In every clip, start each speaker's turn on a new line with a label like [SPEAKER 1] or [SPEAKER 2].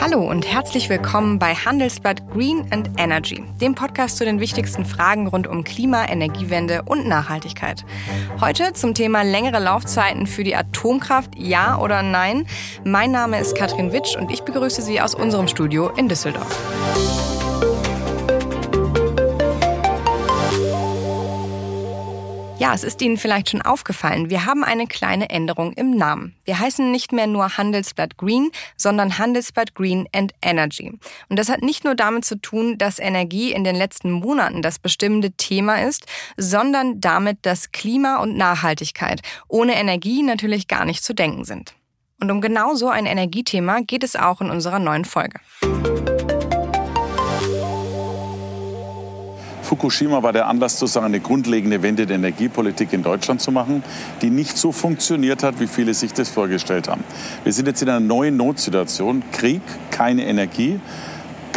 [SPEAKER 1] Hallo und herzlich willkommen bei Handelsblatt Green and Energy, dem Podcast zu den wichtigsten Fragen rund um Klima, Energiewende und Nachhaltigkeit. Heute zum Thema längere Laufzeiten für die Atomkraft, ja oder nein. Mein Name ist Katrin Witsch und ich begrüße Sie aus unserem Studio in Düsseldorf. Ja, es ist Ihnen vielleicht schon aufgefallen. Wir haben eine kleine Änderung im Namen. Wir heißen nicht mehr nur Handelsblatt Green, sondern Handelsblatt Green and Energy. Und das hat nicht nur damit zu tun, dass Energie in den letzten Monaten das bestimmende Thema ist, sondern damit, dass Klima und Nachhaltigkeit ohne Energie natürlich gar nicht zu denken sind. Und um genau so ein Energiethema geht es auch in unserer neuen Folge.
[SPEAKER 2] Fukushima war der Anlass, sozusagen eine grundlegende Wende der Energiepolitik in Deutschland zu machen, die nicht so funktioniert hat, wie viele sich das vorgestellt haben. Wir sind jetzt in einer neuen Notsituation. Krieg, keine Energie.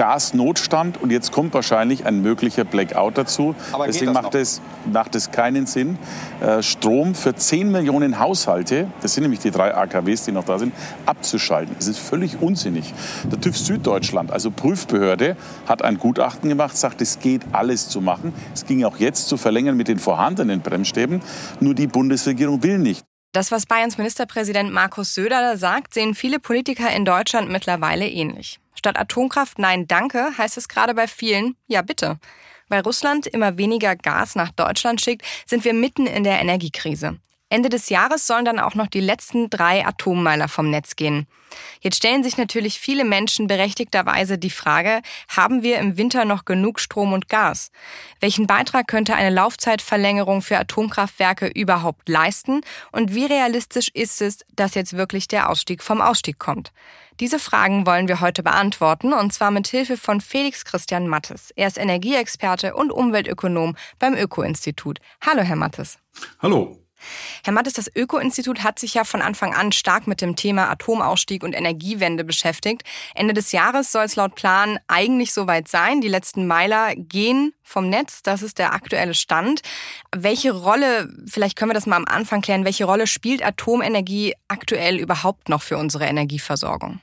[SPEAKER 2] Gasnotstand und jetzt kommt wahrscheinlich ein möglicher Blackout dazu. Aber Deswegen macht es, macht es keinen Sinn, äh, Strom für 10 Millionen Haushalte, das sind nämlich die drei AKWs, die noch da sind, abzuschalten. Das ist völlig unsinnig. Der TÜV Süddeutschland, also Prüfbehörde, hat ein Gutachten gemacht, sagt, es geht alles zu machen. Es ging auch jetzt zu verlängern mit den vorhandenen Bremsstäben. Nur die Bundesregierung will nicht.
[SPEAKER 1] Das, was Bayerns Ministerpräsident Markus Söder sagt, sehen viele Politiker in Deutschland mittlerweile ähnlich. Statt Atomkraft Nein Danke heißt es gerade bei vielen Ja bitte. Weil Russland immer weniger Gas nach Deutschland schickt, sind wir mitten in der Energiekrise. Ende des Jahres sollen dann auch noch die letzten drei Atommeiler vom Netz gehen. Jetzt stellen sich natürlich viele Menschen berechtigterweise die Frage, haben wir im Winter noch genug Strom und Gas? Welchen Beitrag könnte eine Laufzeitverlängerung für Atomkraftwerke überhaupt leisten? Und wie realistisch ist es, dass jetzt wirklich der Ausstieg vom Ausstieg kommt? Diese Fragen wollen wir heute beantworten und zwar mit Hilfe von Felix Christian Mattes. Er ist Energieexperte und Umweltökonom beim Öko-Institut. Hallo, Herr Mattes.
[SPEAKER 3] Hallo.
[SPEAKER 1] Herr Mattes, das Öko-Institut hat sich ja von Anfang an stark mit dem Thema Atomausstieg und Energiewende beschäftigt. Ende des Jahres soll es laut Plan eigentlich soweit sein. Die letzten Meiler gehen vom Netz. Das ist der aktuelle Stand. Welche Rolle, vielleicht können wir das mal am Anfang klären, welche Rolle spielt Atomenergie aktuell überhaupt noch für unsere Energieversorgung?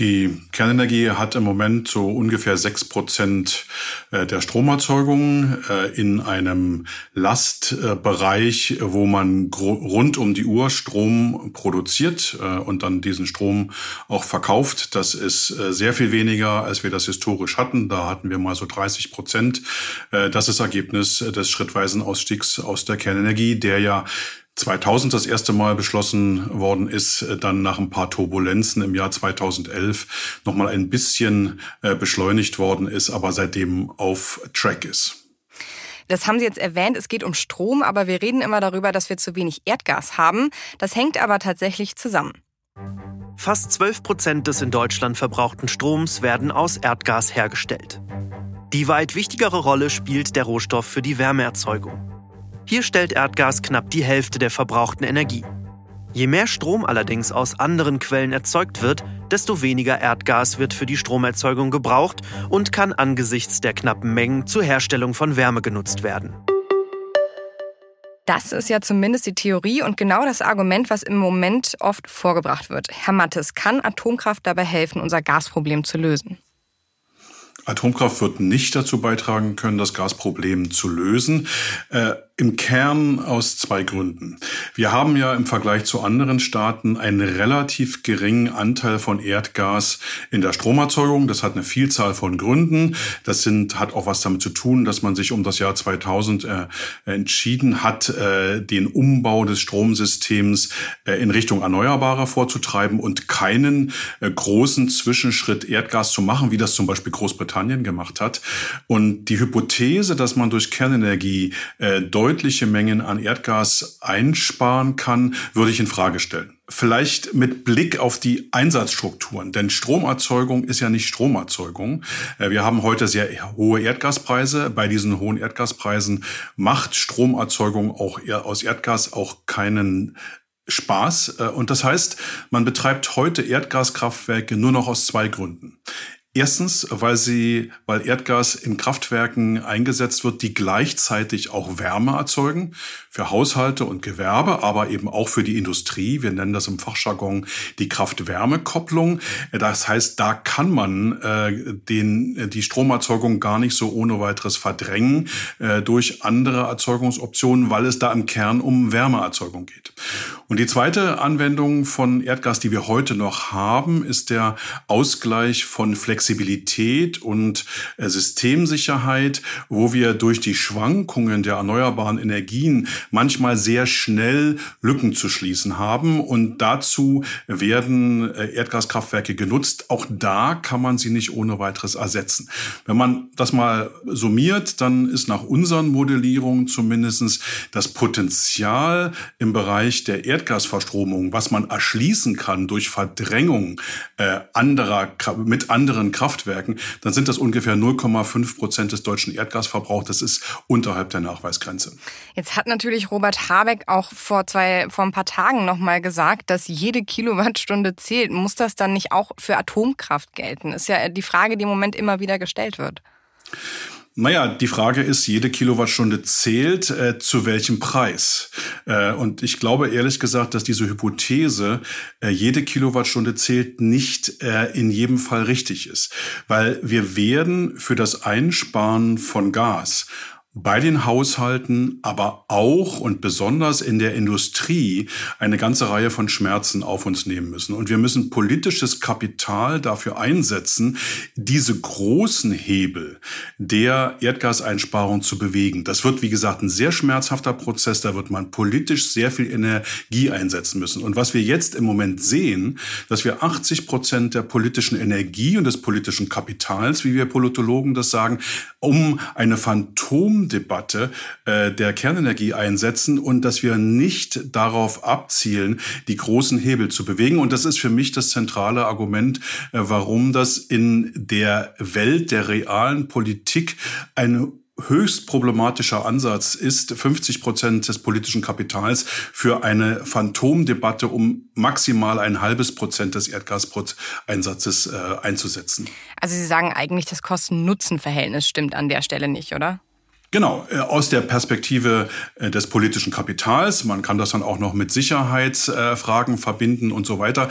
[SPEAKER 3] Die Kernenergie hat im Moment so ungefähr sechs Prozent äh, der Stromerzeugung äh, in einem Lastbereich, wo man rund um die Uhr Strom produziert äh, und dann diesen Strom auch verkauft. Das ist sehr viel weniger, als wir das historisch hatten. Da hatten wir mal so 30 Prozent. Das ist Ergebnis des schrittweisen Ausstiegs aus der Kernenergie, der ja 2000 das erste Mal beschlossen worden ist, äh, dann nach ein paar Turbulenzen im Jahr 2011 nochmal ein bisschen äh, beschleunigt worden ist, aber seitdem auf Track ist.
[SPEAKER 1] Das haben Sie jetzt erwähnt, es geht um Strom, aber wir reden immer darüber, dass wir zu wenig Erdgas haben. Das hängt aber tatsächlich zusammen.
[SPEAKER 4] Fast 12 Prozent des in Deutschland verbrauchten Stroms werden aus Erdgas hergestellt. Die weit wichtigere Rolle spielt der Rohstoff für die Wärmeerzeugung. Hier stellt Erdgas knapp die Hälfte der verbrauchten Energie. Je mehr Strom allerdings aus anderen Quellen erzeugt wird, desto weniger Erdgas wird für die Stromerzeugung gebraucht und kann angesichts der knappen Mengen zur Herstellung von Wärme genutzt werden.
[SPEAKER 1] Das ist ja zumindest die Theorie und genau das Argument, was im Moment oft vorgebracht wird. Herr Mattes, kann Atomkraft dabei helfen, unser Gasproblem zu lösen?
[SPEAKER 3] Atomkraft wird nicht dazu beitragen können, das Gasproblem zu lösen. Äh, Im Kern aus zwei Gründen. Wir haben ja im Vergleich zu anderen Staaten einen relativ geringen Anteil von Erdgas in der Stromerzeugung. Das hat eine Vielzahl von Gründen. Das sind, hat auch was damit zu tun, dass man sich um das Jahr 2000 äh, entschieden hat, äh, den Umbau des Stromsystems äh, in Richtung Erneuerbare vorzutreiben und keinen äh, großen Zwischenschritt Erdgas zu machen, wie das zum Beispiel Großbritannien gemacht hat. Und die Hypothese, dass man durch Kernenergie äh, deutliche Mengen an Erdgas einsparen kann, würde ich in Frage stellen. Vielleicht mit Blick auf die Einsatzstrukturen, denn Stromerzeugung ist ja nicht Stromerzeugung. Äh, wir haben heute sehr hohe Erdgaspreise. Bei diesen hohen Erdgaspreisen macht Stromerzeugung auch aus Erdgas auch keinen Spaß. Äh, und das heißt, man betreibt heute Erdgaskraftwerke nur noch aus zwei Gründen. Erstens, weil sie, weil Erdgas in Kraftwerken eingesetzt wird, die gleichzeitig auch Wärme erzeugen für Haushalte und Gewerbe, aber eben auch für die Industrie. Wir nennen das im Fachjargon die Kraft-Wärme-Kopplung. Das heißt, da kann man äh, den, die Stromerzeugung gar nicht so ohne weiteres verdrängen äh, durch andere Erzeugungsoptionen, weil es da im Kern um Wärmeerzeugung geht. Und die zweite Anwendung von Erdgas, die wir heute noch haben, ist der Ausgleich von Flexibilität Flexibilität und äh, Systemsicherheit, wo wir durch die Schwankungen der erneuerbaren Energien manchmal sehr schnell Lücken zu schließen haben. Und dazu werden äh, Erdgaskraftwerke genutzt. Auch da kann man sie nicht ohne weiteres ersetzen. Wenn man das mal summiert, dann ist nach unseren Modellierungen zumindestens das Potenzial im Bereich der Erdgasverstromung, was man erschließen kann durch Verdrängung äh, anderer, mit anderen Kraftwerken, dann sind das ungefähr 0,5 Prozent des deutschen Erdgasverbrauchs. Das ist unterhalb der Nachweisgrenze.
[SPEAKER 1] Jetzt hat natürlich Robert Habeck auch vor zwei, vor ein paar Tagen nochmal gesagt, dass jede Kilowattstunde zählt. Muss das dann nicht auch für Atomkraft gelten? Ist ja die Frage, die im Moment immer wieder gestellt wird.
[SPEAKER 3] Naja, die Frage ist, jede Kilowattstunde zählt, äh, zu welchem Preis? Äh, und ich glaube ehrlich gesagt, dass diese Hypothese, äh, jede Kilowattstunde zählt, nicht äh, in jedem Fall richtig ist. Weil wir werden für das Einsparen von Gas bei den Haushalten, aber auch und besonders in der Industrie eine ganze Reihe von Schmerzen auf uns nehmen müssen. Und wir müssen politisches Kapital dafür einsetzen, diese großen Hebel der Erdgaseinsparung zu bewegen. Das wird, wie gesagt, ein sehr schmerzhafter Prozess. Da wird man politisch sehr viel Energie einsetzen müssen. Und was wir jetzt im Moment sehen, dass wir 80 Prozent der politischen Energie und des politischen Kapitals, wie wir Politologen das sagen, um eine Phantom Konsumdebatte äh, der Kernenergie einsetzen und dass wir nicht darauf abzielen, die großen Hebel zu bewegen. Und das ist für mich das zentrale Argument, äh, warum das in der Welt der realen Politik eine höchst problematischer Ansatz ist, 50 Prozent des politischen Kapitals für eine Phantomdebatte um maximal ein halbes Prozent des Erdgaseinsatzes äh, einzusetzen.
[SPEAKER 1] Also Sie sagen eigentlich, das Kosten-Nutzen-Verhältnis stimmt an der Stelle nicht, oder?
[SPEAKER 3] Genau, äh, aus der Perspektive äh, des politischen Kapitals. Man kann das dann auch noch mit Sicherheitsfragen verbinden und so weiter.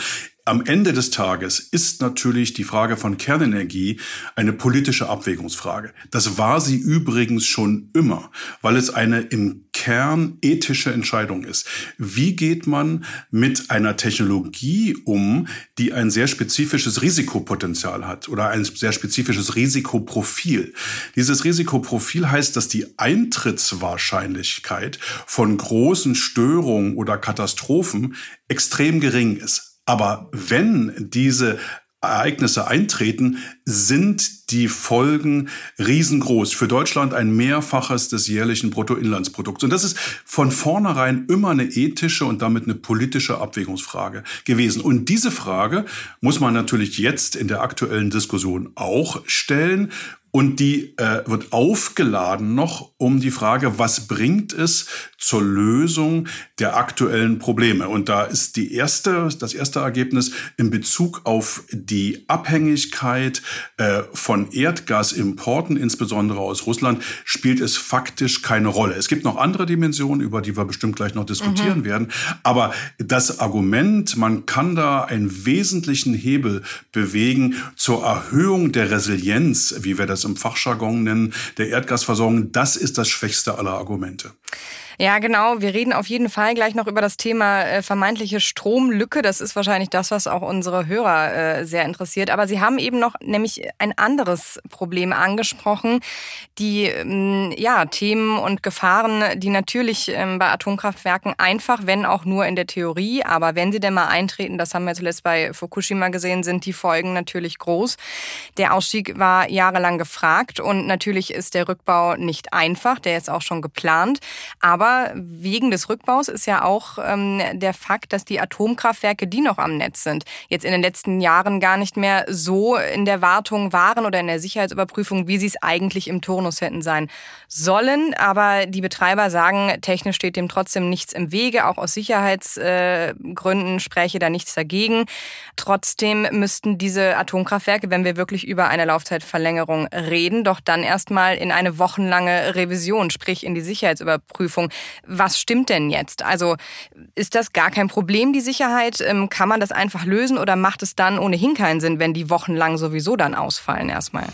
[SPEAKER 3] Am Ende des Tages ist natürlich die Frage von Kernenergie eine politische Abwägungsfrage. Das war sie übrigens schon immer, weil es eine im Kern ethische Entscheidung ist. Wie geht man mit einer Technologie um, die ein sehr spezifisches Risikopotenzial hat oder ein sehr spezifisches Risikoprofil? Dieses Risikoprofil heißt, dass die Eintrittswahrscheinlichkeit von großen Störungen oder Katastrophen extrem gering ist. Aber wenn diese Ereignisse eintreten, sind die Folgen riesengroß. Für Deutschland ein Mehrfaches des jährlichen Bruttoinlandsprodukts. Und das ist von vornherein immer eine ethische und damit eine politische Abwägungsfrage gewesen. Und diese Frage muss man natürlich jetzt in der aktuellen Diskussion auch stellen. Und die äh, wird aufgeladen noch um die Frage, was bringt es zur Lösung der aktuellen Probleme? Und da ist die erste, das erste Ergebnis in Bezug auf die Abhängigkeit äh, von Erdgasimporten, insbesondere aus Russland, spielt es faktisch keine Rolle. Es gibt noch andere Dimensionen, über die wir bestimmt gleich noch diskutieren mhm. werden. Aber das Argument, man kann da einen wesentlichen Hebel bewegen zur Erhöhung der Resilienz, wie wir das es im Fachjargon nennen, der Erdgasversorgung, das ist das schwächste aller Argumente.
[SPEAKER 1] Ja, genau. Wir reden auf jeden Fall gleich noch über das Thema äh, vermeintliche Stromlücke. Das ist wahrscheinlich das, was auch unsere Hörer äh, sehr interessiert. Aber Sie haben eben noch nämlich ein anderes Problem angesprochen. Die ähm, ja, Themen und Gefahren, die natürlich ähm, bei Atomkraftwerken einfach, wenn auch nur in der Theorie, aber wenn sie denn mal eintreten, das haben wir zuletzt bei Fukushima gesehen, sind die Folgen natürlich groß. Der Ausstieg war jahrelang gefragt und natürlich ist der Rückbau nicht einfach. Der ist auch schon geplant. Aber Aber wegen des Rückbaus ist ja auch ähm, der Fakt, dass die Atomkraftwerke, die noch am Netz sind, jetzt in den letzten Jahren gar nicht mehr so in der Wartung waren oder in der Sicherheitsüberprüfung, wie sie es eigentlich im Turnus hätten sein sollen. Aber die Betreiber sagen, technisch steht dem trotzdem nichts im Wege. Auch aus Sicherheitsgründen äh, spräche da nichts dagegen. Trotzdem müssten diese Atomkraftwerke, wenn wir wirklich über eine Laufzeitverlängerung reden, doch dann erstmal in eine wochenlange Revision, sprich in die Sicherheitsüberprüfung. Was stimmt denn jetzt? Also ist das gar kein Problem, die Sicherheit? Ähm, kann man das einfach lösen oder macht es dann ohnehin keinen Sinn, wenn die wochenlang sowieso dann ausfallen erstmal?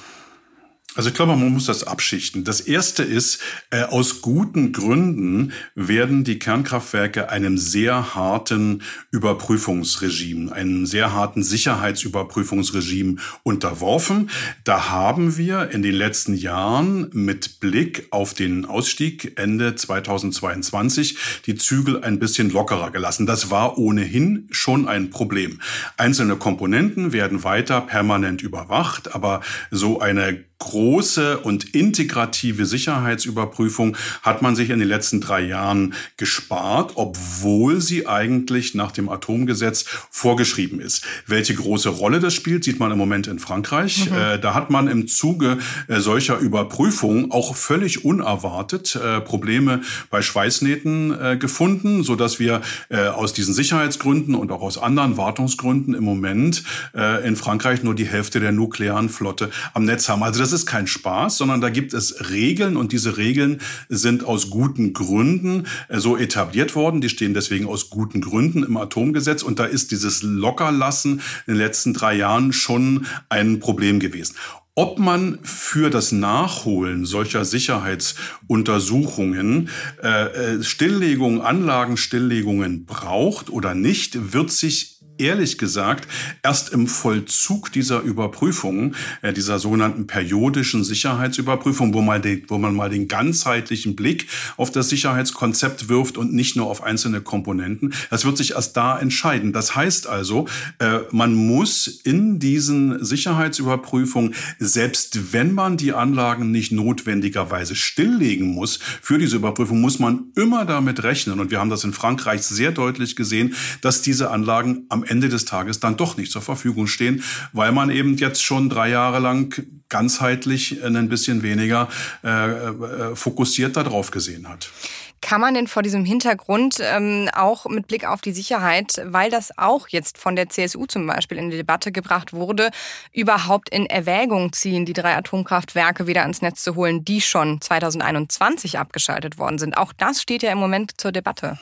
[SPEAKER 3] Also ich glaube, man muss das abschichten. Das erste ist, äh, aus guten Gründen werden die Kernkraftwerke einem sehr harten Überprüfungsregime, einem sehr harten Sicherheitsüberprüfungsregime unterworfen. Da haben wir in den letzten Jahren mit Blick auf den Ausstieg Ende 2022 die Zügel ein bisschen lockerer gelassen. Das war ohnehin schon ein Problem. Einzelne Komponenten werden weiter permanent überwacht, aber so eine große und integrative Sicherheitsüberprüfung hat man sich in den letzten drei Jahren gespart, obwohl sie eigentlich nach dem Atomgesetz vorgeschrieben ist. Welche große Rolle das spielt, sieht man im Moment in Frankreich. Mhm. Äh, da hat man im Zuge äh, solcher Überprüfungen auch völlig unerwartet äh, Probleme bei Schweißnähten äh, gefunden, so dass wir äh, aus diesen Sicherheitsgründen und auch aus anderen Wartungsgründen im Moment äh, in Frankreich nur die Hälfte der nuklearen Flotte am Netz haben. Also das ist kein Spaß, sondern da gibt es Regeln und diese Regeln sind aus guten Gründen äh, so etabliert worden. Die stehen deswegen aus guten Gründen im Atomgesetz und da ist dieses Lockerlassen in den letzten drei Jahren schon ein Problem gewesen. Ob man für das Nachholen solcher Sicherheitsuntersuchungen äh, äh Stilllegungen, Anlagenstilllegungen braucht oder nicht, wird sich ehrlich gesagt erst im Vollzug dieser Überprüfung, äh, dieser sogenannten periodischen Sicherheitsüberprüfung, wo man, den, wo man mal den ganzheitlichen Blick auf das Sicherheitskonzept wirft und nicht nur auf einzelne Komponenten. Das wird sich erst da entscheiden. Das heißt also, äh, man muss in diesen Sicherheitsüberprüfungen, selbst wenn man die Anlagen nicht notwendigerweise stilllegen muss, für diese Überprüfung muss man immer damit rechnen. Und wir haben das in Frankreich sehr deutlich gesehen, dass diese Anlagen am Ende des Tages dann doch nicht zur Verfügung stehen, weil man eben jetzt schon drei Jahre lang ganzheitlich ein bisschen weniger äh, äh, fokussiert darauf gesehen hat.
[SPEAKER 1] Kann man denn vor diesem Hintergrund ähm, auch mit Blick auf die Sicherheit, weil das auch jetzt von der CSU zum Beispiel in die Debatte gebracht wurde, überhaupt in Erwägung ziehen, die drei Atomkraftwerke wieder ans Netz zu holen, die schon 2021 abgeschaltet worden sind? Auch das steht ja im Moment zur Debatte.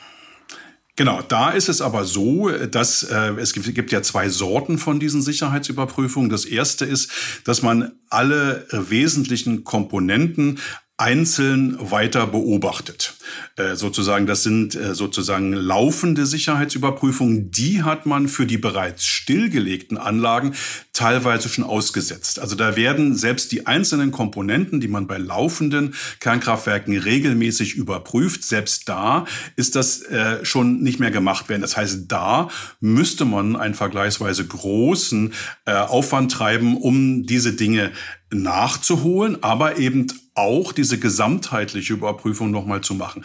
[SPEAKER 3] Genau, da ist es aber so, dass äh, es gibt, gibt ja zwei Sorten von diesen Sicherheitsüberprüfungen. Das erste ist, dass man alle wesentlichen Komponenten einzeln weiter beobachtet. Äh, sozusagen, das sind äh, sozusagen laufende Sicherheitsüberprüfungen. Die hat man für die bereits stillgelegten Anlagen teilweise schon ausgesetzt. Also da werden selbst die einzelnen Komponenten, die man bei laufenden Kernkraftwerken regelmäßig überprüft, selbst da ist das äh, schon nicht mehr gemacht werden. Das heißt, da müsste man einen vergleichsweise großen äh, Aufwand treiben, um diese Dinge nachzuholen, aber eben auch diese gesamtheitliche Überprüfung nochmal zu machen.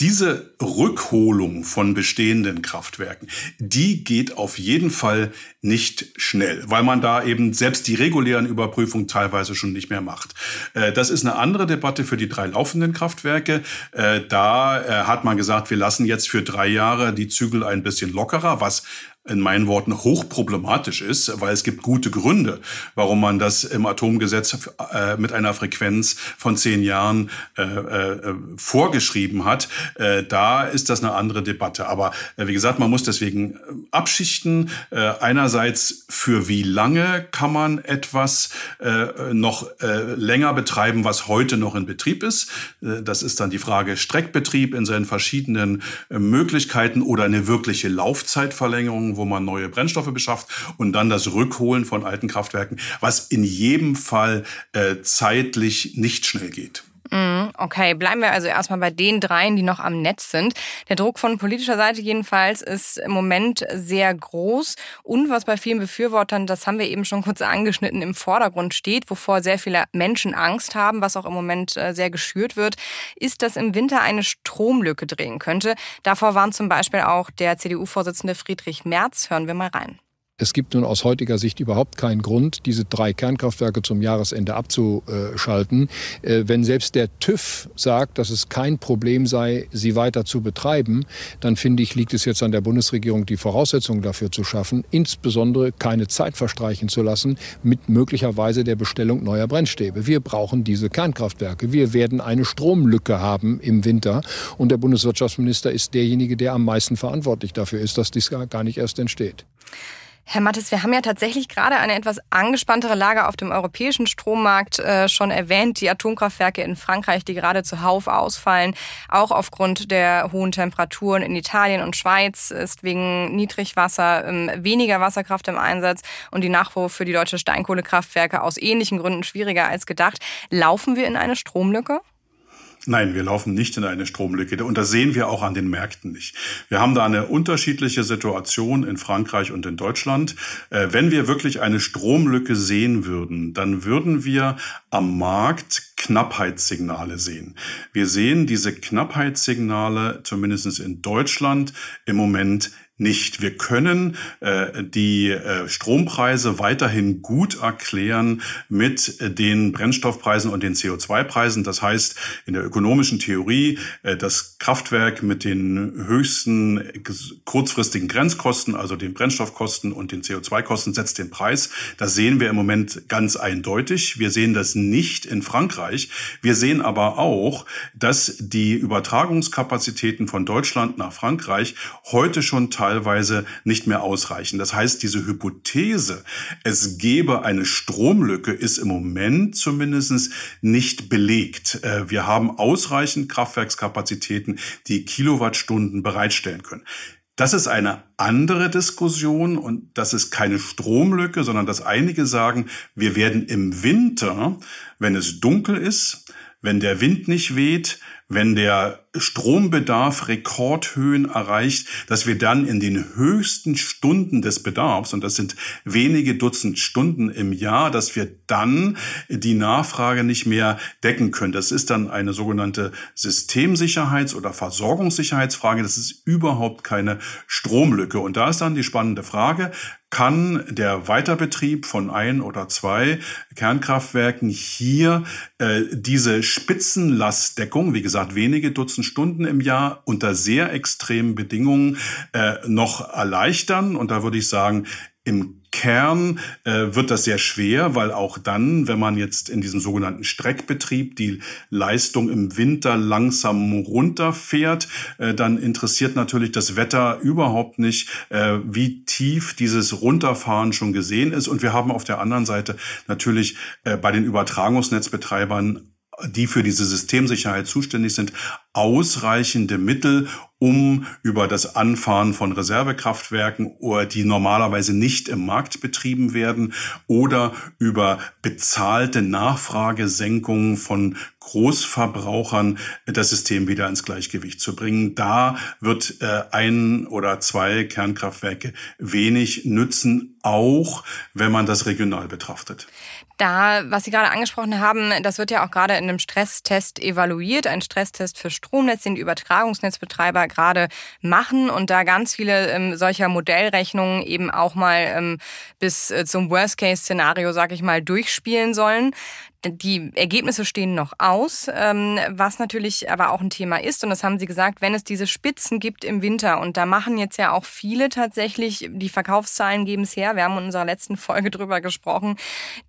[SPEAKER 3] Diese Rückholung von bestehenden Kraftwerken, die geht auf jeden Fall nicht schnell, weil man da eben selbst die regulären Überprüfungen teilweise schon nicht mehr macht. Äh, das ist eine andere Debatte für die drei laufenden Kraftwerke. Äh, da äh, hat man gesagt, wir lassen jetzt für drei Jahre die Zügel ein bisschen lockerer, was in meinen Worten hochproblematisch ist, weil es gibt gute Gründe, warum man das im Atomgesetz äh, mit einer Frequenz von zehn Jahren äh, äh, vorgeschrieben hat. Äh, da ist das eine andere Debatte. Aber äh, wie gesagt, man muss deswegen äh, abschichten. Einerseits für wie lange kann man etwas noch länger betreiben, was heute noch in Betrieb ist. Das ist dann die Frage Streckbetrieb in seinen verschiedenen Möglichkeiten oder eine wirkliche Laufzeitverlängerung wo man neue Brennstoffe beschafft und dann das Rückholen von alten Kraftwerken, was in jedem Fall äh, zeitlich nicht schnell geht.
[SPEAKER 1] Mhm, okay, bleiben wir also erstmal bei den dreien, die noch am Netz sind. Der Druck von politischer Seite jedenfalls ist im Moment sehr groß und was bei vielen Befürwortern, das haben wir eben schon kurz angeschnitten, im Vordergrund steht, wovor sehr viele Menschen Angst haben, was auch im Moment äh, sehr geschürt wird, ist, dass im Winter eine Stromlücke drehen könnte. Davor warnt zum Beispiel auch der CDU-Vorsitzende Friedrich Merz. Hören wir mal rein.
[SPEAKER 5] Es gibt nun aus heutiger Sicht überhaupt keinen Grund, diese drei Kernkraftwerke zum Jahresende abzuschalten. Äh, wenn selbst der TÜV sagt, dass es kein Problem sei, sie weiter zu betreiben, dann finde ich, liegt es jetzt an der Bundesregierung, die Voraussetzungen dafür zu schaffen, insbesondere keine Zeit verstreichen zu lassen mit möglicherweise der Bestellung neuer Brennstäbe. Wir brauchen diese Kernkraftwerke. Wir werden eine Stromlücke haben im Winter. Und der Bundeswirtschaftsminister ist derjenige, der am meisten verantwortlich dafür ist, dass dies gar nicht erst entsteht.
[SPEAKER 1] Herr Mattes, wir haben ja tatsächlich gerade eine etwas angespanntere Lage auf dem europäischen Strommarkt äh, schon erwähnt. Die Atomkraftwerke in Frankreich, die gerade zuhauf ausfallen, auch aufgrund der hohen Temperaturen in Italien und Schweiz ist wegen Niedrigwasser ähm, weniger Wasserkraft im Einsatz und die Nachfuhr für die deutsche Steinkohlekraftwerke aus ähnlichen Gründen schwieriger als gedacht. Laufen wir in eine Stromlücke?
[SPEAKER 3] Nein, wir laufen nicht in eine Stromlücke und das sehen wir auch an den Märkten nicht. Wir haben da eine unterschiedliche Situation in Frankreich und in Deutschland. Äh, wenn wir wirklich eine Stromlücke sehen würden, dann würden wir am Markt Knappheitssignale sehen. Wir sehen diese Knappheitssignale zumindest in Deutschland im Moment nicht. Wir können äh, die äh, Strompreise weiterhin gut erklären mit äh, den Brennstoffpreisen und den CO2-Preisen. Das heißt, in der ökonomischen Theorie, äh, das Kraftwerk mit den höchsten kurzfristigen Grenzkosten, also den Brennstoffkosten und den CO2-Kosten, setzt den Preis. Das sehen wir im Moment ganz eindeutig. Wir sehen das nicht in Frankreich. Wir sehen aber auch, dass die Übertragungskapazitäten von Deutschland nach Frankreich heute schon teilweise nicht mehr ausreichen. Das heißt, diese Hypothese, es gebe eine Stromlücke, ist im Moment zumindest nicht belegt. Äh, wir haben ausreichend Kraftwerkskapazitäten, die Kilowattstunden bereitstellen können. Das ist eine andere Diskussion und das ist keine Stromlücke, sondern dass einige sagen, wir werden im Winter, wenn es dunkel ist, wenn der Wind nicht weht, wenn der Strombedarf Rekordhöhen erreicht, dass wir dann in den höchsten Stunden des Bedarfs, und das sind wenige Dutzend Stunden im Jahr, dass wir dann die Nachfrage nicht mehr decken können. Das ist dann eine sogenannte Systemsicherheits- oder Versorgungssicherheitsfrage. Das ist überhaupt keine Stromlücke. Und da ist dann die spannende Frage, kann der Weiterbetrieb von ein oder zwei Kernkraftwerken hier äh, diese Spitzenlastdeckung, wie gesagt, wenige Dutzend Stunden im Jahr unter sehr extremen Bedingungen äh, noch erleichtern. Und da würde ich sagen, im Kern äh, wird das sehr schwer, weil auch dann, wenn man jetzt in diesem sogenannten Streckbetrieb die Leistung im Winter langsam runterfährt, äh, dann interessiert natürlich das Wetter überhaupt nicht, äh, wie tief dieses Runterfahren schon gesehen ist. Und wir haben auf der anderen Seite natürlich äh, bei den Übertragungsnetzbetreibern die für diese Systemsicherheit zuständig sind, ausreichende Mittel, um über das Anfahren von Reservekraftwerken, die normalerweise nicht im Markt betrieben werden, oder über bezahlte Nachfragesenkungen von Großverbrauchern das System wieder ins Gleichgewicht zu bringen. Da wird äh, ein oder zwei Kernkraftwerke wenig nützen, auch wenn man das regional betrachtet.
[SPEAKER 1] Da, was Sie gerade angesprochen haben, das wird ja auch gerade in einem Stresstest evaluiert, ein Stresstest für Stromnetz, den die Übertragungsnetzbetreiber gerade machen und da ganz viele ähm, solcher Modellrechnungen eben auch mal ähm, bis äh, zum Worst-Case-Szenario, sag ich mal, durchspielen sollen. Die Ergebnisse stehen noch aus, ähm, was natürlich aber auch ein Thema ist. Und das haben Sie gesagt, wenn es diese Spitzen gibt im Winter, und da machen jetzt ja auch viele tatsächlich, die Verkaufszahlen geben es her, wir haben in unserer letzten Folge drüber gesprochen,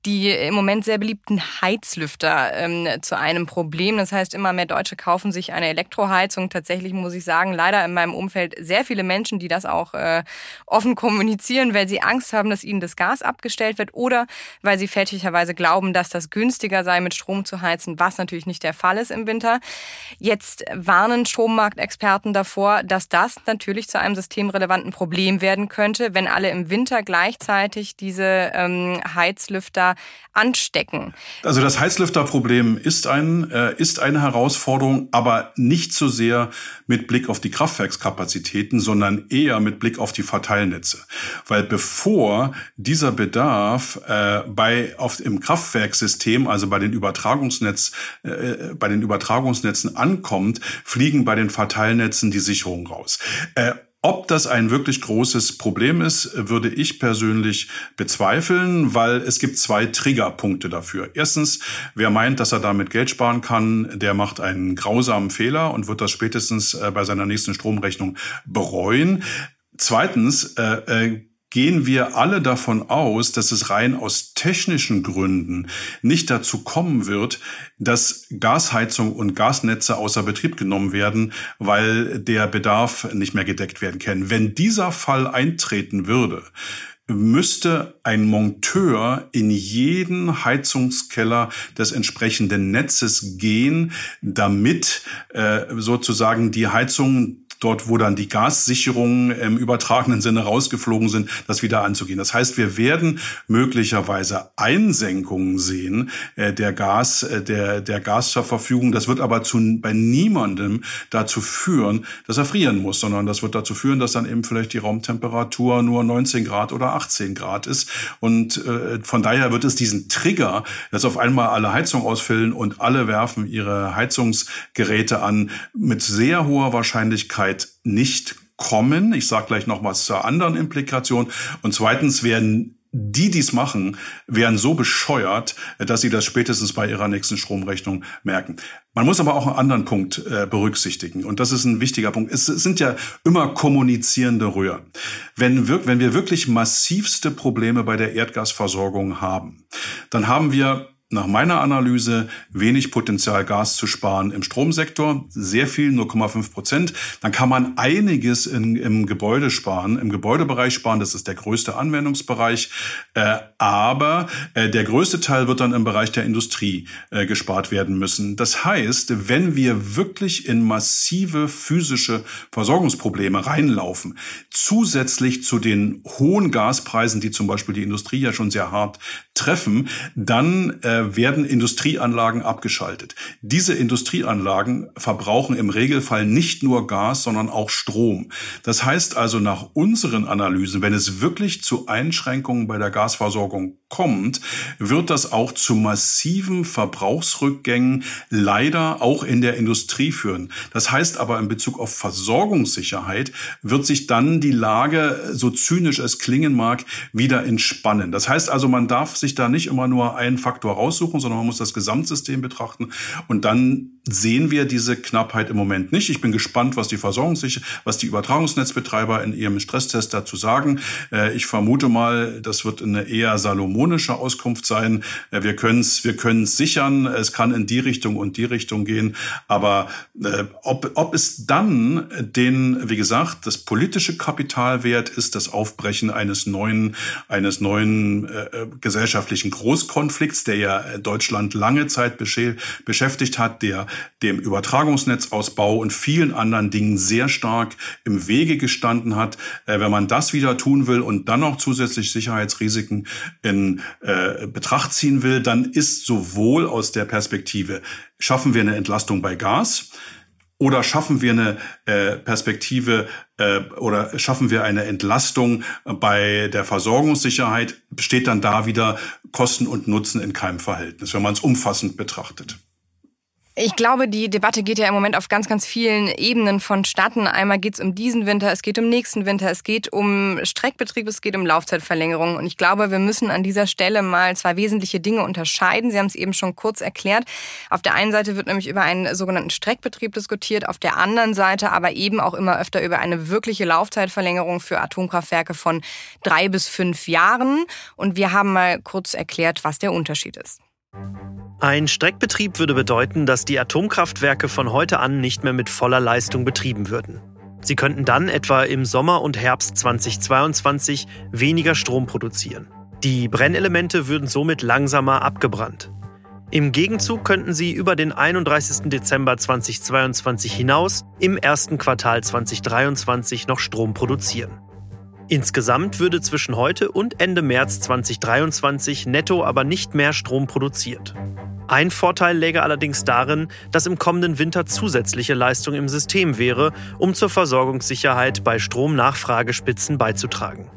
[SPEAKER 1] die im Moment sehr beliebten Heizlüfter ähm, zu einem Problem. Das heißt, immer mehr Deutsche kaufen sich eine Elektroheizung. Tatsächlich muss ich sagen, leider in meinem Umfeld sehr viele Menschen, die das auch äh, offen kommunizieren, weil sie Angst haben, dass ihnen das Gas abgestellt wird oder weil sie fälschlicherweise glauben, dass das günstig günstiger sei, mit Strom zu heizen, was natürlich nicht der Fall ist im Winter. Jetzt warnen Strommarktexperten davor, dass das natürlich zu einem systemrelevanten Problem werden könnte, wenn alle im Winter gleichzeitig diese ähm, Heizlüfter anstecken.
[SPEAKER 3] Also das Heizlüfterproblem ist, ein, äh, ist eine Herausforderung, aber nicht so sehr mit Blick auf die Kraftwerkskapazitäten, sondern eher mit Blick auf die Verteilnetze. Weil bevor dieser Bedarf äh, bei auf, im Also bei den Übertragungsnetz, äh, bei den Übertragungsnetzen ankommt, fliegen bei den Verteilnetzen die Sicherungen raus. Äh, ob das ein wirklich großes Problem ist, würde ich persönlich bezweifeln, weil es gibt zwei Triggerpunkte dafür. Erstens, wer meint, dass er damit Geld sparen kann, der macht einen grausamen Fehler und wird das spätestens äh, bei seiner nächsten Stromrechnung bereuen. Zweitens, äh, äh, gehen wir alle davon aus, dass es rein aus technischen Gründen nicht dazu kommen wird, dass Gasheizung und Gasnetze außer Betrieb genommen werden, weil der Bedarf nicht mehr gedeckt werden kann. Wenn dieser Fall eintreten würde, müsste ein Monteur in jeden Heizungskeller des entsprechenden Netzes gehen, damit äh, sozusagen die Heizung dort, wo dann die Gassicherungen im übertragenen Sinne rausgeflogen sind, das wieder anzugehen. Das heißt, wir werden möglicherweise Einsenkungen sehen äh, der Gas, äh, der, der Gas zur Verfügung. Das wird aber zu, bei niemandem dazu führen, dass er frieren muss, sondern das wird dazu führen, dass dann eben vielleicht die Raumtemperatur nur 19 Grad oder 18 Grad ist. Und äh, von daher wird es diesen Trigger, dass auf einmal alle Heizungen ausfüllen und alle werfen ihre Heizungsgeräte an, mit sehr hoher Wahrscheinlichkeit Möglichkeit nicht kommen. Ich sage gleich noch was zur anderen Implikation. Und zweitens werden die, die es machen, wären so bescheuert, dass sie das spätestens bei ihrer nächsten Stromrechnung merken. Man muss aber auch einen anderen Punkt äh, berücksichtigen. Und das ist ein wichtiger Punkt. Es sind ja immer kommunizierende Röhren. Wenn, wir, wenn wir wirklich massivste Probleme bei der Erdgasversorgung haben, dann haben wir nach meiner Analyse wenig Potenzial, Gas zu sparen im Stromsektor. Sehr viel, 0,5 Prozent. Dann kann man einiges in, im Gebäude sparen, im Gebäudebereich sparen. Das ist der größte Anwendungsbereich. Äh, aber äh, der größte Teil wird dann im Bereich der Industrie äh, gespart werden müssen. Das heißt, wenn wir wirklich in massive physische Versorgungsprobleme reinlaufen, zusätzlich zu den hohen Gaspreisen, die zum Beispiel die Industrie ja schon sehr hart treffen, dann äh, werden Industrieanlagen abgeschaltet. Diese Industrieanlagen verbrauchen im Regelfall nicht nur Gas, sondern auch Strom. Das heißt also nach unseren Analysen, wenn es wirklich zu Einschränkungen bei der Gasversorgung kommt, wird das auch zu massiven Verbrauchsrückgängen leider auch in der Industrie führen. Das heißt aber in Bezug auf Versorgungssicherheit wird sich dann die Lage, so zynisch es klingen mag, wieder entspannen. Das heißt also, man darf sich da nicht immer nur einen Faktor raussuchen, sondern man muss das Gesamtsystem betrachten und dann sehen wir diese Knappheit im Moment nicht. Ich bin gespannt, was die Versorgungssicherheit, was die Übertragungsnetzbetreiber in ihrem Stresstest dazu sagen. Äh, ich vermute mal, das wird eine eher Salomon harmonische Auskunft sein. Äh, wir können es wir können's sichern, es kann in die Richtung und die Richtung gehen. Aber äh, ob, ob es dann den, wie gesagt, das politische Kapitalwert ist das Aufbrechen eines neuen, eines neuen äh, äh gesellschaftlichen Großkonflikts, der ja Deutschland lange Zeit beschäftigt hat, der dem Übertragungsnetzausbau und vielen anderen Dingen sehr stark im Wege gestanden hat. Äh, wenn man das wieder tun will und dann noch zusätzlich Sicherheitsrisiken in äh, Betracht ziehen will, dann ist sowohl aus der Perspektive, schaffen wir eine Entlastung bei Gas, oder schaffen wir eine äh, Perspektive äh, oder schaffen wir eine Entlastung bei der Versorgungssicherheit, besteht dann da wieder Kosten und Nutzen in keinem Verhältnis, wenn man es umfassend betrachtet.
[SPEAKER 1] Ich glaube, die Debatte geht ja im Moment auf ganz, ganz vielen Ebenen vonstatten. Einmal geht es um diesen Winter, es geht um nächsten Winter, es geht um Streckbetrieb, es geht um Laufzeitverlängerung. Und ich glaube, wir müssen an dieser Stelle mal zwei wesentliche Dinge unterscheiden. Sie haben es eben schon kurz erklärt. Auf der einen Seite wird nämlich über einen sogenannten Streckbetrieb diskutiert, auf der anderen Seite aber eben auch immer öfter über eine wirkliche Laufzeitverlängerung für Atomkraftwerke von drei bis fünf Jahren. Und wir haben mal kurz erklärt, was der Unterschied ist.
[SPEAKER 4] Ein Streckbetrieb würde bedeuten, dass die Atomkraftwerke von heute an nicht mehr mit voller Leistung betrieben würden. Sie könnten dann etwa im Sommer und Herbst 2022 weniger Strom produzieren. Die Brennelemente würden somit langsamer abgebrannt. Im Gegenzug könnten sie über den 31. Dezember 2022 hinaus im ersten Quartal 2023 noch Strom produzieren. Insgesamt würde zwischen heute und Ende März 2023 netto aber nicht mehr Strom produziert. Ein Vorteil läge allerdings darin, dass im kommenden Winter zusätzliche Leistung im System wäre, um zur Versorgungssicherheit bei Stromnachfragespitzen beizutragen.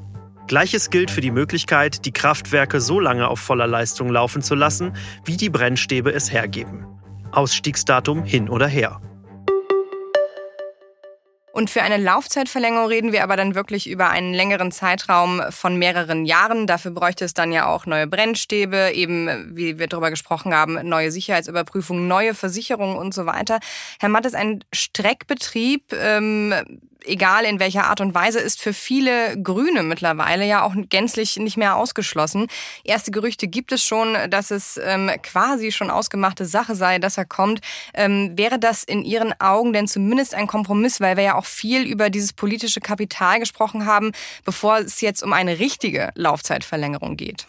[SPEAKER 4] Gleiches gilt für die Möglichkeit, die Kraftwerke so lange auf voller Leistung laufen zu lassen, wie die Brennstäbe es hergeben. Ausstiegsdatum hin oder her.
[SPEAKER 1] Und für eine Laufzeitverlängerung reden wir aber dann wirklich über einen längeren Zeitraum von mehreren Jahren. Dafür bräuchte es dann ja auch neue Brennstäbe, eben, wie wir darüber gesprochen haben, neue Sicherheitsüberprüfungen, neue Versicherungen und so weiter. Herr Mattes, ein Streckbetrieb, ähm, egal in welcher Art und Weise, ist für viele Grüne mittlerweile ja auch gänzlich nicht mehr ausgeschlossen. Erste Gerüchte gibt es schon, dass es ähm, quasi schon ausgemachte Sache sei, dass er kommt. Ähm, wäre das in Ihren Augen denn zumindest ein Kompromiss, weil wir ja auch viel über dieses politische Kapital gesprochen haben, bevor es jetzt um eine richtige Laufzeitverlängerung geht?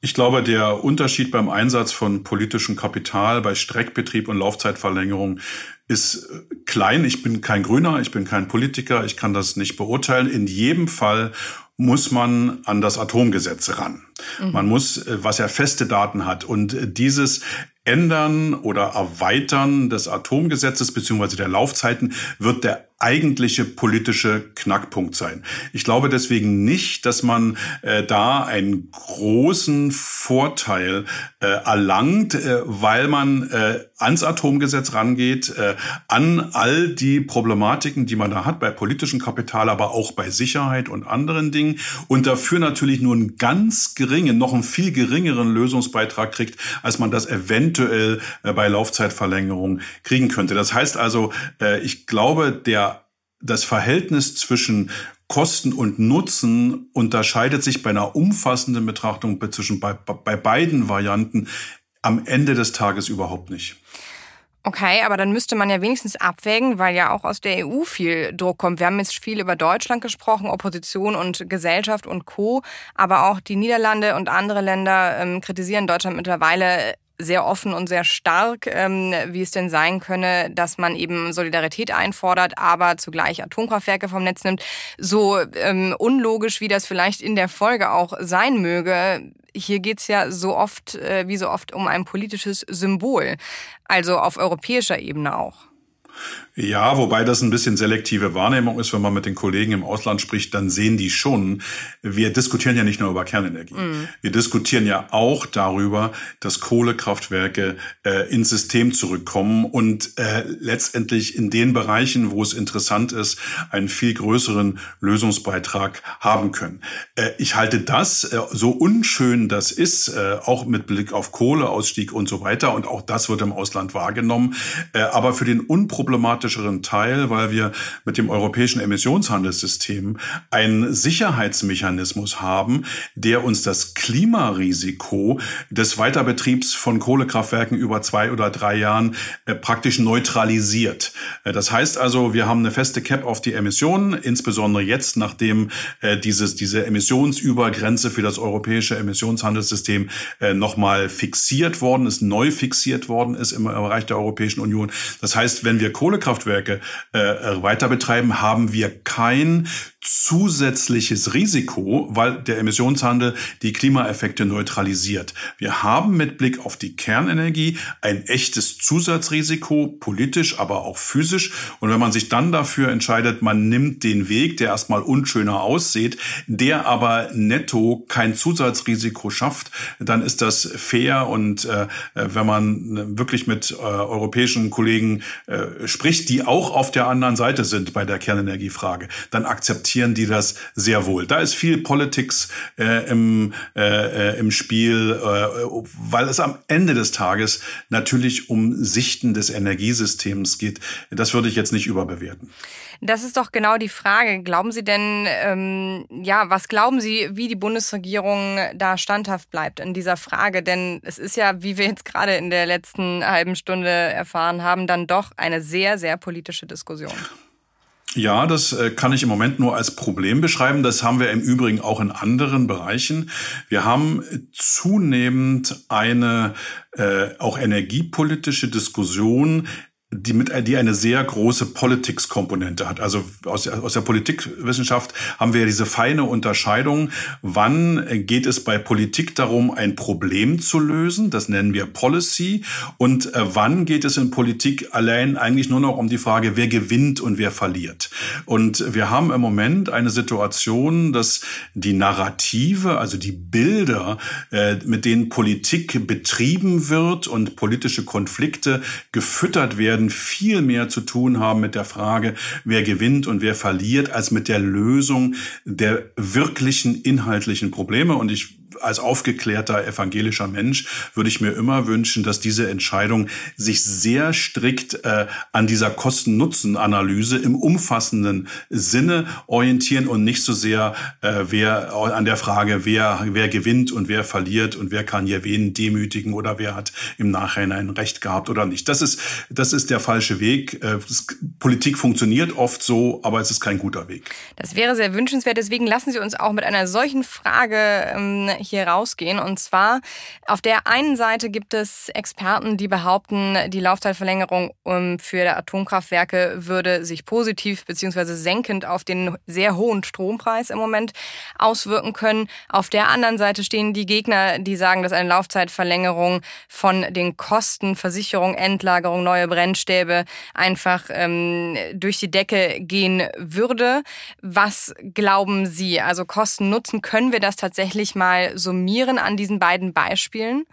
[SPEAKER 3] Ich glaube, der Unterschied beim Einsatz von politischem Kapital bei Streckbetrieb und Laufzeitverlängerung ist äh, klein. Ich bin kein Grüner, ich bin kein Politiker, ich kann das nicht beurteilen. In jedem Fall muss man an das Atomgesetz ran. Mhm. Man muss, äh, was ja feste Daten hat. Und äh, dieses Ändern oder Erweitern des Atomgesetzes beziehungsweise der Laufzeiten wird der eigentliche politische Knackpunkt sein. Ich glaube deswegen nicht, dass man äh, da einen großen Vorteil äh, erlangt, äh, weil man äh, ans Atomgesetz rangeht, äh, an all die Problematiken, die man da hat bei politischem Kapital, aber auch bei Sicherheit und anderen Dingen und dafür natürlich nur einen ganz geringen, noch einen viel geringeren Lösungsbeitrag kriegt, als man das eventuell äh, bei Laufzeitverlängerung kriegen könnte. Das heißt also, äh, ich glaube, der das Verhältnis zwischen Kosten und Nutzen unterscheidet sich bei einer umfassenden Betrachtung zwischen bei, bei beiden Varianten am Ende des Tages überhaupt nicht.
[SPEAKER 1] Okay, aber dann müsste man ja wenigstens abwägen, weil ja auch aus der EU viel Druck kommt. Wir haben jetzt viel über Deutschland gesprochen, Opposition und Gesellschaft und Co. Aber auch die Niederlande und andere Länder ähm, kritisieren Deutschland mittlerweile sehr offen und sehr stark, ähm, wie es denn sein könne, dass man eben Solidarität einfordert, aber zugleich Atomkraftwerke vom Netz nimmt. So ähm, unlogisch, wie das vielleicht in der Folge auch sein möge, hier geht's ja so oft, äh, wie so oft, um ein politisches Symbol, also auf europäischer Ebene auch.
[SPEAKER 3] Ja, wobei das ein bisschen selektive Wahrnehmung ist, wenn man mit den Kollegen im Ausland spricht, dann sehen die schon, wir diskutieren ja nicht nur über Kernenergie. Mm. Wir diskutieren ja auch darüber, dass Kohlekraftwerke äh, ins System zurückkommen und äh, letztendlich in den Bereichen, wo es interessant ist, einen viel größeren Lösungsbeitrag haben können. Äh, ich halte das, äh, so unschön das ist, äh, auch mit Blick auf Kohleausstieg und so weiter, und auch das wird im Ausland wahrgenommen, äh, aber für den unproblematischen problematischeren Teil, weil wir mit dem europäischen Emissionshandelssystem einen Sicherheitsmechanismus haben, der uns das Klimarisiko des Weiterbetriebs von Kohlekraftwerken über zwei oder drei Jahren äh, praktisch neutralisiert. Äh, das heißt also, wir haben eine feste Cap auf die Emissionen, insbesondere jetzt, nachdem äh, dieses, diese Emissionsübergrenze für das europäische Emissionshandelssystem nochmal fixiert worden ist, neu fixiert worden ist im Bereich der Europäischen Union. Das heißt, wenn wir Kohlekraftwerke Kohlekraftwerke äh, weiter betreiben, haben wir kein zusätzliches Risiko, weil der Emissionshandel die Klimaeffekte neutralisiert. Wir haben mit Blick auf die Kernenergie ein echtes Zusatzrisiko, politisch, aber auch physisch. Und wenn man sich dann dafür entscheidet, man nimmt den Weg, der erstmal unschöner aussieht, der aber netto kein Zusatzrisiko schafft, dann ist das fair. Und äh, wenn man wirklich mit äh, europäischen Kollegen äh, spricht, die auch auf der anderen Seite sind bei der Kernenergiefrage, dann akzeptiert akzeptieren die das sehr wohl. Da ist viel Politics äh, im, äh, äh, im Spiel, äh, weil es am Ende des Tages natürlich um Sichten des Energiesystems geht. Das würde ich jetzt nicht überbewerten.
[SPEAKER 1] Das ist doch genau die Frage. Glauben Sie denn, ähm, ja, was glauben Sie, wie die Bundesregierung da standhaft bleibt in dieser Frage? Denn es ist ja, wie wir jetzt gerade in der letzten halben Stunde erfahren haben, dann doch eine sehr, sehr politische Diskussion.
[SPEAKER 3] Ja, das äh, kann ich im Moment nur als Problem beschreiben. Das haben wir im Übrigen auch in anderen Bereichen. Wir haben zunehmend eine äh, auch energiepolitische Diskussion die mit die eine sehr große Politics-Komponente hat. Also aus, aus der Politikwissenschaft haben wir ja diese feine Unterscheidung, wann geht es bei Politik darum, ein Problem zu lösen, das nennen wir Policy, und äh, wann geht es in Politik allein eigentlich nur noch um die Frage, wer gewinnt und wer verliert. Und wir haben im Moment eine Situation, dass die Narrative, also die Bilder, äh, mit denen Politik betrieben wird und politische Konflikte gefüttert werden, werden viel mehr zu tun haben mit der Frage, wer gewinnt und wer verliert, als mit der Lösung der wirklichen inhaltlichen Probleme. Und ich als aufgeklärter evangelischer Mensch würde ich mir immer wünschen, dass diese Entscheidung sich sehr strikt äh, an dieser Kosten-Nutzen-Analyse im umfassenden Sinne orientieren und nicht so sehr äh, wer an der Frage, wer, wer gewinnt und wer verliert und wer kann hier wen demütigen oder wer hat im Nachhinein Recht gehabt oder nicht. Das ist, das ist der falsche Weg. Äh, Politik funktioniert oft so, aber es ist kein guter Weg.
[SPEAKER 1] Das wäre sehr wünschenswert. Deswegen lassen Sie uns auch mit einer solchen Frage ähm, hier rausgehen. Und zwar, auf der einen Seite gibt es Experten, die behaupten, die Laufzeitverlängerung ähm, für Atomkraftwerke würde sich positiv bzw. senkend auf den sehr hohen Strompreis im Moment auswirken können. Auf der anderen Seite stehen die Gegner, die sagen, dass eine Laufzeitverlängerung von den Kosten, Versicherung, Endlagerung, neue Brennstäbe einfach ähm, durch die Decke gehen würde. Was glauben Sie? Also Kosten nutzen, können wir das tatsächlich mal summieren an diesen beiden Beispielen?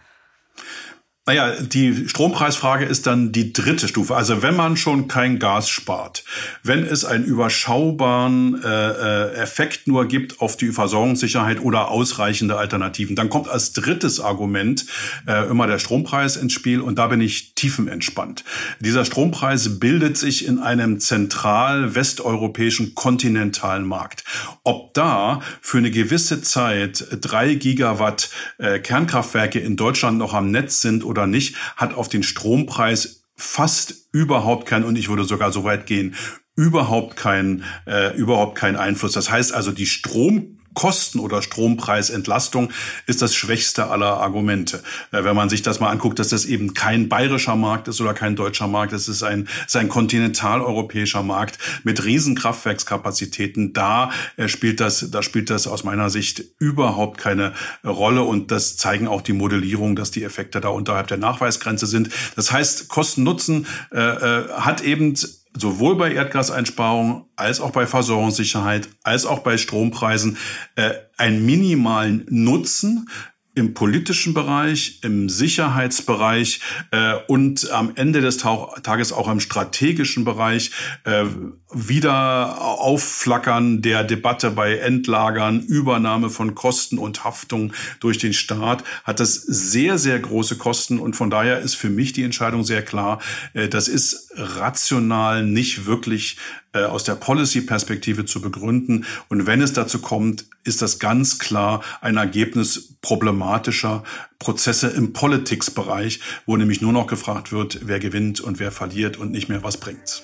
[SPEAKER 3] Naja, die Strompreisfrage ist dann die dritte Stufe. Also wenn man schon kein Gas spart, wenn es einen überschaubaren äh, äh, Effekt nur gibt auf die Versorgungssicherheit oder ausreichende Alternativen, dann kommt als drittes Argument äh, immer der Strompreis ins Spiel und da bin ich tiefenentspannt. Dieser Strompreis bildet sich in einem zentral westeuropäischen kontinentalen Markt. Ob da für eine gewisse Zeit drei Gigawatt äh, Kernkraftwerke in Deutschland noch am Netz sind oder nicht, hat auf den Strompreis fast überhaupt keinen, und ich würde sogar so weit gehen, überhaupt keinen, äh, überhaupt keinen Einfluss. Das heißt also, die Strom Kosten- oder Strompreisentlastung ist das schwächste aller Argumente. Äh, wenn man sich das mal anguckt, dass das eben kein bayerischer Markt ist oder kein deutscher Markt, es ist ein, ist ein kontinentaleuropäischer Markt mit Riesenkraftwerkskapazitäten. Da äh, spielt das, da spielt das aus meiner Sicht überhaupt keine Rolle und das zeigen auch die Modellierungen, dass die Effekte da unterhalb der Nachweisgrenze sind. Das heißt, Kosten-Nutzen äh, äh, hat eben sowohl bei Erdgaseinsparungen als auch bei Versorgungssicherheit, als auch bei Strompreisen äh, einen minimalen Nutzen im politischen Bereich, im Sicherheitsbereich äh, und am Ende des Tages auch im strategischen Bereich äh, wieder aufflackern der Debatte bei Endlagern, Übernahme von Kosten und Haftung durch den Staat, hat das sehr, sehr große Kosten. Und von daher ist für mich die Entscheidung sehr klar, äh, das ist rational nicht wirklich äh, aus der Policy-Perspektive zu begründen. Und wenn es dazu kommt, ist das ganz klar ein Ergebnis problematischer Prozesse im Politics-Bereich, wo nämlich nur noch gefragt wird, wer gewinnt und wer verliert und nicht mehr was bringt's.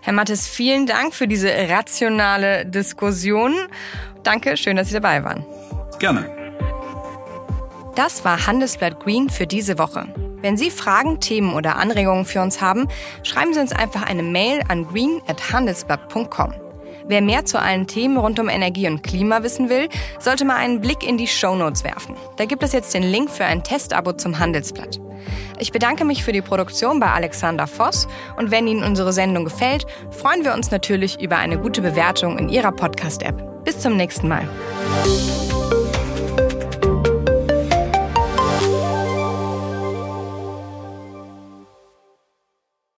[SPEAKER 1] Herr Mattes, vielen Dank für diese rationale Diskussion. Danke, schön, dass Sie dabei waren.
[SPEAKER 3] Gerne.
[SPEAKER 1] Das war Handelsblatt Green für diese Woche. Wenn Sie Fragen, Themen oder Anregungen für uns haben, schreiben Sie uns einfach eine Mail an green@handelsblatt.com. Wer mehr zu allen Themen rund um Energie und Klima wissen will, sollte mal einen Blick in die Shownotes werfen. Da gibt es jetzt den Link für ein Testabo zum Handelsblatt. Ich bedanke mich für die Produktion bei Alexander Voss und wenn Ihnen unsere Sendung gefällt, freuen wir uns natürlich über eine gute Bewertung in Ihrer Podcast-App. Bis zum nächsten Mal.